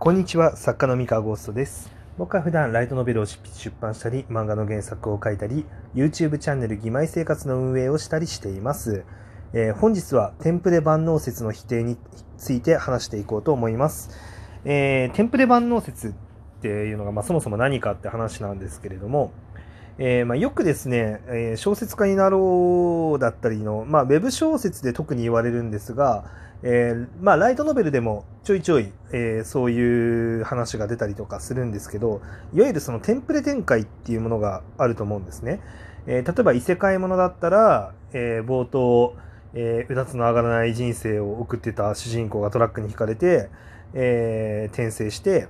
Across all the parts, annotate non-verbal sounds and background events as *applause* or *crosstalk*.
こんにちは、作家の三河ゴーストです。僕は普段ライトノベルを出版したり、漫画の原作を書いたり、YouTube チャンネル義枚生活の運営をしたりしています。えー本日はテンプレ万能説の否定について話していこうと思います。えーテンプレ万能説っていうのが、まあ、そもそも何かって話なんですけれども、えーまあ、よくですね、えー小説家になろうだったりの、まあ、ウェブ小説で特に言われるんですが、えーまあ、ライトノベルでもちょいちょい、えーそういう話が出たりとかするんですけど、いわゆるそのテンプレ展開っていうものがあると思うんですね。えー例えば異世界ものだったら、えー冒頭、えーうだつの上がらない人生を送ってた主人公がトラックにひかれて、えー転生して、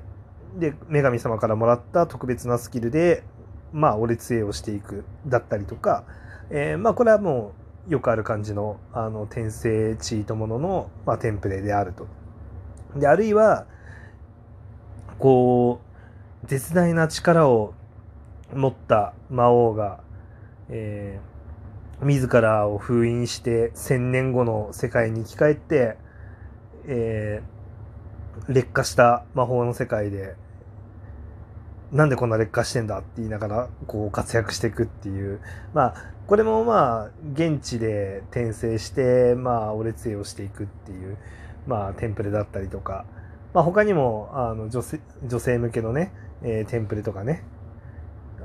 で、女神様からもらった特別なスキルで、まあ、俺杖をしていくだったりとか、えーまあ、これはもう、よくある感じの、あの、転生チートものの、まあ、テンプレであると。で、あるいは、こう、絶大な力を持った魔王が、えー自らを封印して千年後の世界に生き返って、えー劣化した魔法の世界で、なんでこんな劣化してんだって言いながら、こう活躍していくっていう。まあ、これもまあ、現地で転生して、まあ、俺杖をしていくっていう、まあ、テンプレだったりとか、まあ、他にも、あの、女性、女性向けのね、えーテンプレとかね、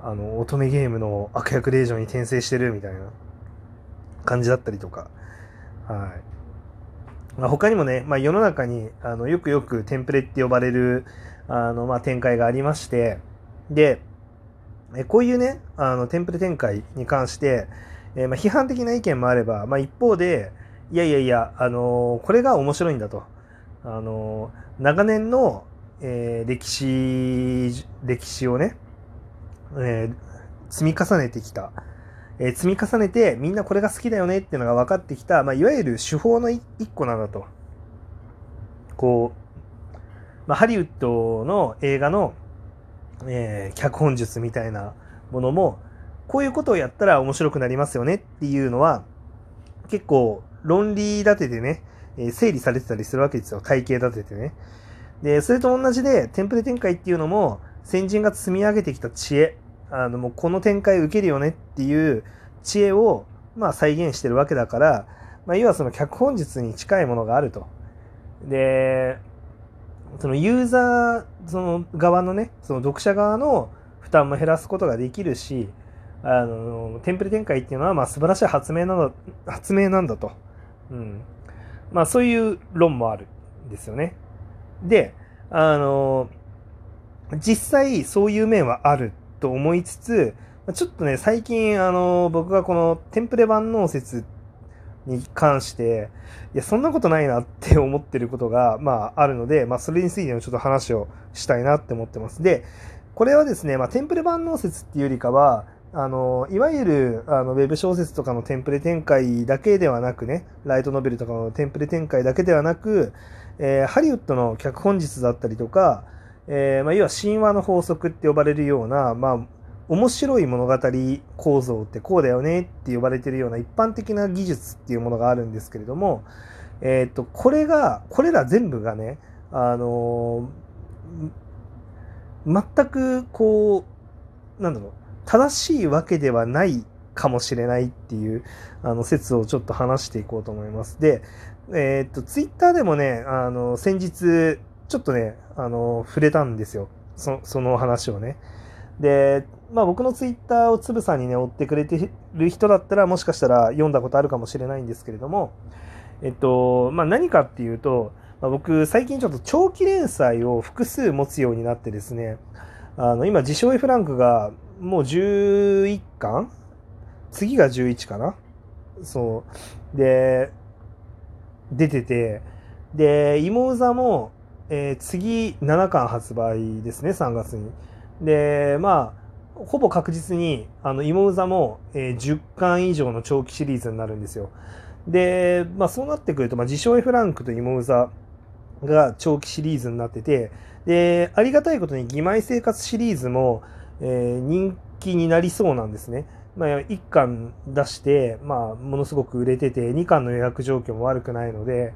あの、乙女ゲームの悪役令嬢に転生してるみたいな。感じだったりとか、はい。まあ、他にもね、まあ、世の中にあのよくよくテンプレって呼ばれるあの、まあ、展開がありまして、で、えこういうね、あのテンプレ展開に関して、えーまあ、批判的な意見もあれば、まあ、一方で、いやいやいや、あのーこれが面白いんだと。あのー長年の、えー歴史、歴史をね、え積み重ねてきた、え積み重ねてみんなこれが好きだよねっていうのが分かってきた、まあ、いわゆる手法の一一個なんだと。こう、まあ、ハリウッドの映画の、えー脚本術みたいなものも、こういうことをやったら面白くなりますよねっていうのは、結構論理立ててね、え整理されてたりするわけですよ。体系立ててね。で、それと同じで、テンプレ展開っていうのも、先人が積み上げてきた知恵、あの、もうこの展開受けるよねっていう知恵を、まあ再現してるわけだから、まあ要はその脚本術に近いものがあると。で、そのユーザー、その側のね、その読者側の負担も減らすことができるし、あの、テンプレ展開っていうのは、まあ素晴らしい発明なの、発明なんだと。うん。まあそういう論もあるんですよね。で、あの、実際そういう面はあると思いつつ、ちょっとね、最近、あの、僕がこのテンプレ万能説に関して、いや、そんなことないなって思ってることが、まあ、あるので、まあ、それについてのちょっと話をしたいなって思ってます。で、これはですね、まあ、テンプレ万能説っていうよりかは、あの、いわゆる、あの、ウェブ小説とかのテンプレ展開だけではなくね、ライトノベルとかのテンプレ展開だけではなく、えーハリウッドの脚本術だったりとか、えーまあ、要は神話の法則って呼ばれるような、まあ、面白い物語構造ってこうだよねって呼ばれてるような一般的な技術っていうものがあるんですけれども、えっ、と、これが、これら全部がね、あのー全くこう、なんだろう、正しいわけではないかもしれないっていう、あの、説をちょっと話していこうと思います。で、えっ、と、ツイッターでもね、あの、先日、ちょっとね、あの、触れたんですよ。その話をね。で、まあ僕のツイッターをつぶさにね、追ってくれてる人だったら、もしかしたら読んだことあるかもしれないんですけれども、えっと、まあ何かっていうと、まあ、僕、最近ちょっと長期連載を複数持つようになってですね、あの、今、自称 F ランクがもう11巻？次が11かな？そう。で、出てて、で、妹座も、えー次7巻発売ですね、3月に。で、まあ、ほぼ確実に、あの、妹座も、えー10巻以上の長期シリーズになるんですよ。で、まあそうなってくると、まあ自称 F ランクと妹座が長期シリーズになってて、で、ありがたいことに義妹生活シリーズも、えー人気になりそうなんですね。まあ、1巻出して、まあ、ものすごく売れてて、2巻の予約状況も悪くないので、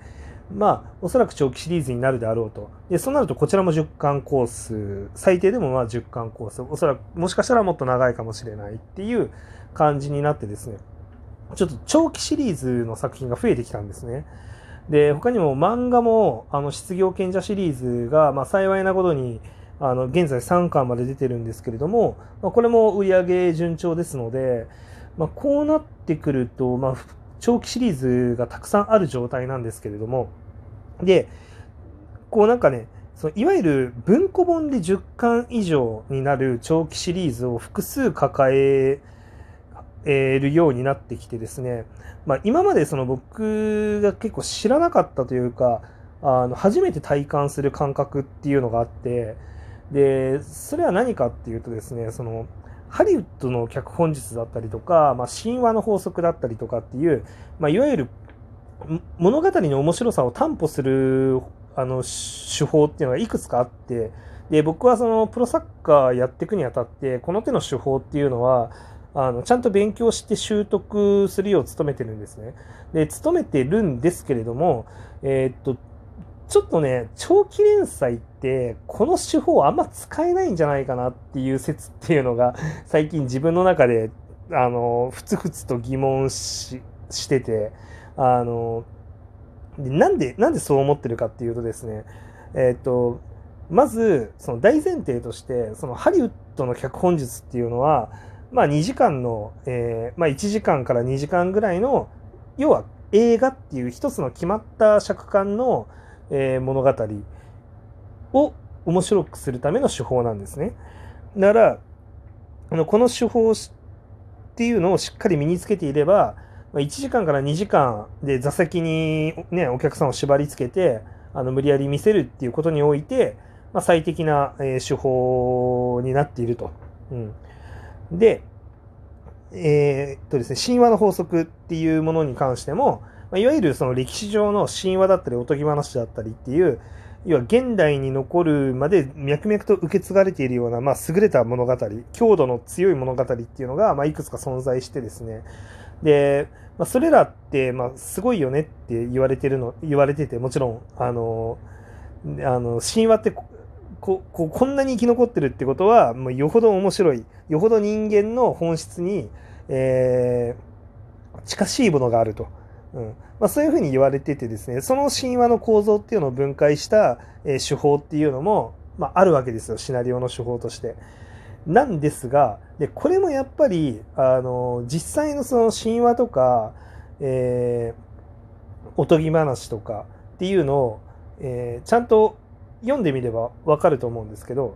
まあ、おそらく長期シリーズになるであろうと。で、そうなるとこちらも10巻コース、最低でもまあ10巻コース、おそらくもしかしたらもっと長いかもしれないっていう感じになってですね、ちょっと長期シリーズの作品が増えてきたんですね。で、他にも漫画も、あの、失業賢者シリーズが、まあ幸いなことに、あの、現在3巻まで出てるんですけれども、まあ、これも売り上げ順調ですので、まあ、こうなってくると、まあ、長期シリーズがたくさんある状態なんですけれども、で、こうなんかね、そのいわゆる文庫本で10巻以上になる長期シリーズを複数抱えるようになってきてですね、まあ、今までその僕が結構知らなかったというか、あの初めて体感する感覚っていうのがあって、で、それは何かっていうとですね、その、ハリウッドの脚本術だったりとか、まあ、神話の法則だったりとかっていう、まあ、いわゆる物語の面白さを担保するあの手法っていうのがいくつかあってで僕はそのプロサッカーやっていくにあたってこの手の手法っていうのはあのちゃんと勉強して習得するよう努めてるんですね。で努めてるんですけれども、えー、っとちょっとね長期連載ってこの手法あんま使えないんじゃないかなっていう説っていうのが *laughs* 最近自分の中であのふつふつと疑問ししてて。あのなんでなんでそう思ってるかっていうとですねえっ、とまずその大前提としてそのハリウッドの脚本術っていうのはまあ2時間の、えー、まあ、1時間から2時間ぐらいの要は映画っていう一つの決まった尺間の、えー、物語を面白くするための手法なんですね。だからあのこの手法っていうのをしっかり身につけていれば1時間から2時間で座席に、ね、お客さんを縛り付けてあの無理やり見せるっていうことにおいて、まあ、最適な、え手法になっていると。うん、で、えー、っとですね、神話の法則っていうものに関しても、ま、いわゆるその歴史上の神話だったりおとぎ話だったりっていう要は現代に残るまで脈々と受け継がれているような、まあ、優れた物語強度の強い物語っていうのが、まあ、いくつか存在してですねで、まあ、それらって、まあ、すごいよねって言われてるの、言われてて、もちろん、あの、あの神話ってこここんなに生き残ってるってことは、もうよほど面白い、よほど人間の本質に、えー、近しいものがあると。うんまあ、そういうふうに言われててですね、その神話の構造っていうのを分解した、え、手法っていうのも、まあ、あるわけですよ、シナリオの手法として。なんですが、で、これもやっぱり、あの、実際のその神話とか、えー、おとぎ話とかっていうのを、えー、ちゃんと読んでみればわかると思うんですけど、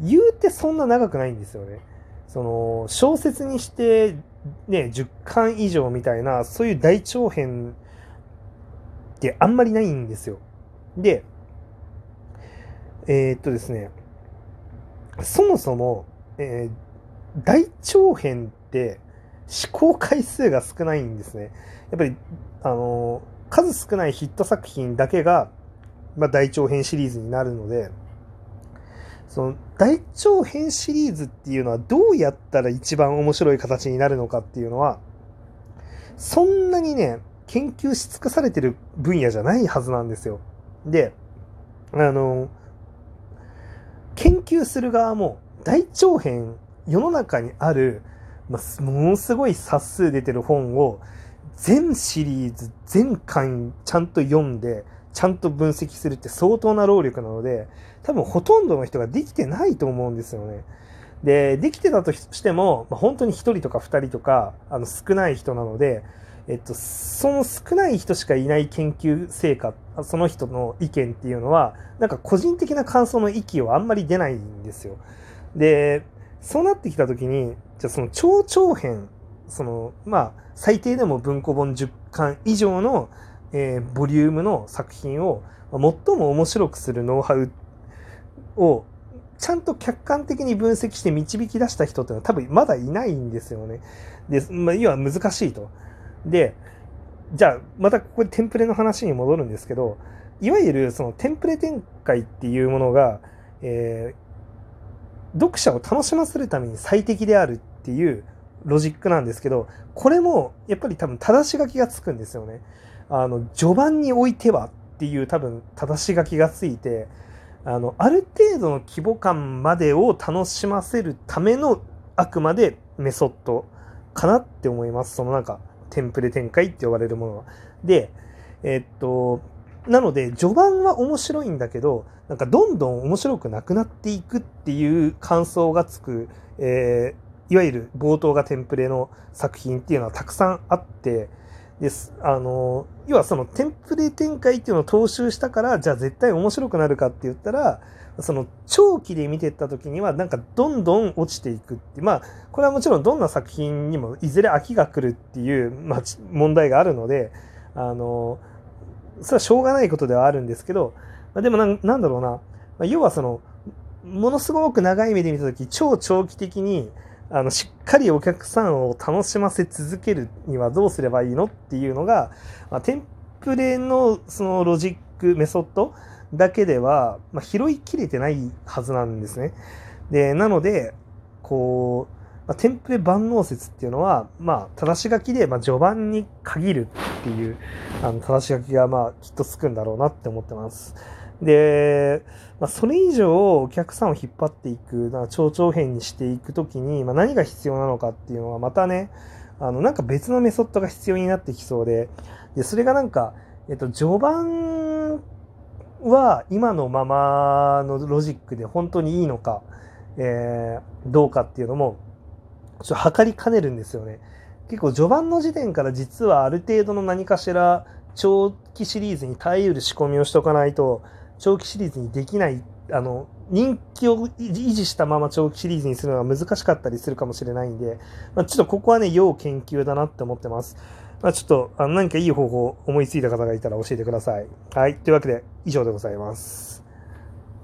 言うてそんな長くないんですよね。その、小説にして、ね、10巻以上みたいな、そういう大長編ってあんまりないんですよ。で、えー、っとですね、そもそも、えー、大長編って試行回数が少ないんですね。やっぱり、あのー、数少ないヒット作品だけが、まあ、大長編シリーズになるので、その大長編シリーズっていうのはどうやったら一番面白い形になるのかっていうのは、そんなにね、研究し尽くされてる分野じゃないはずなんですよ。で、あの、研究する側も大長編世の中にある、まあ、ものすごい冊数出てる本を全シリーズ全巻ちゃんと読んでちゃんと分析するって相当な労力なので多分ほとんどの人ができてないと思うんですよね。でできてたとしても、まあ、本当に1人とか2人とかあの少ない人なので、えっと、その少ない人しかいない研究成果その人の意見っていうのはなんか個人的な感想の域をあんまり出ないんですよ。で、そうなってきたときに、じゃその超長編、その、まあ、最低でも文庫本10巻以上の、えー、ボリュームの作品を、最も面白くするノウハウを、ちゃんと客観的に分析して導き出した人っていうのは多分まだいないんですよね。で、まあ、要は難しいと。で、じゃあ、またここでテンプレの話に戻るんですけど、いわゆるそのテンプレ展開っていうものが、えー読者を楽しませるために最適であるっていうロジックなんですけど、これもやっぱり多分正し書きがつくんですよね。あの、序盤においてはっていう多分正し書きがついてあのある程度の規模感までを楽しませるためのあくまでメソッドかなって思いますそのなんかテンプレ展開って呼ばれるものは。でえっとなので序盤は面白いんだけどなんかどんどん面白くなくなっていくっていう感想がつく、えー、いわゆる冒頭がテンプレの作品っていうのはたくさんあってです。あの要はそのテンプレ展開っていうのを踏襲したからじゃあ絶対面白くなるかって言ったらその長期で見てった時にはなんかどんどん落ちていくってまあこれはもちろんどんな作品にもいずれ飽きが来るっていう、まあ、問題があるのであのそれはしょうがないことではあるんですけど、まあ、でもなんだろうな、まあ、要はそのものすごく長い目で見た時超長期的にあのしっかりお客さんを楽しませ続けるにはどうすればいいのっていうのが、まあ、テンプレのそのロジックメソッドだけでは、まあ、拾いきれてないはずなんですね。でなのでこうまあ、テンプレ万能説っていうのは、まあ、正し書きで、まあ、序盤に限るっていう、あの、正し書きが、まあ、きっとつくんだろうなって思ってます。で、まあ、それ以上お客さんを引っ張っていく、なんか蝶々編にしていくときに、まあ、何が必要なのかっていうのは、またね、あの、なんか別のメソッドが必要になってきそうで、で、それがなんか、えっと、序盤は今のままのロジックで本当にいいのか、えー、どうかっていうのも、ちょっと測りかねるんですよね。結構序盤の時点から実はある程度の何かしら長期シリーズに耐えうる仕込みをしとかないと長期シリーズにできないあの人気を維持したまま長期シリーズにするのは難しかったりするかもしれないんで、まあ、ちょっとここはね要研究だなって思ってます。まあ、ちょっとあの何かいい方法思いついた方がいたら教えてください。はい。というわけで以上でございます。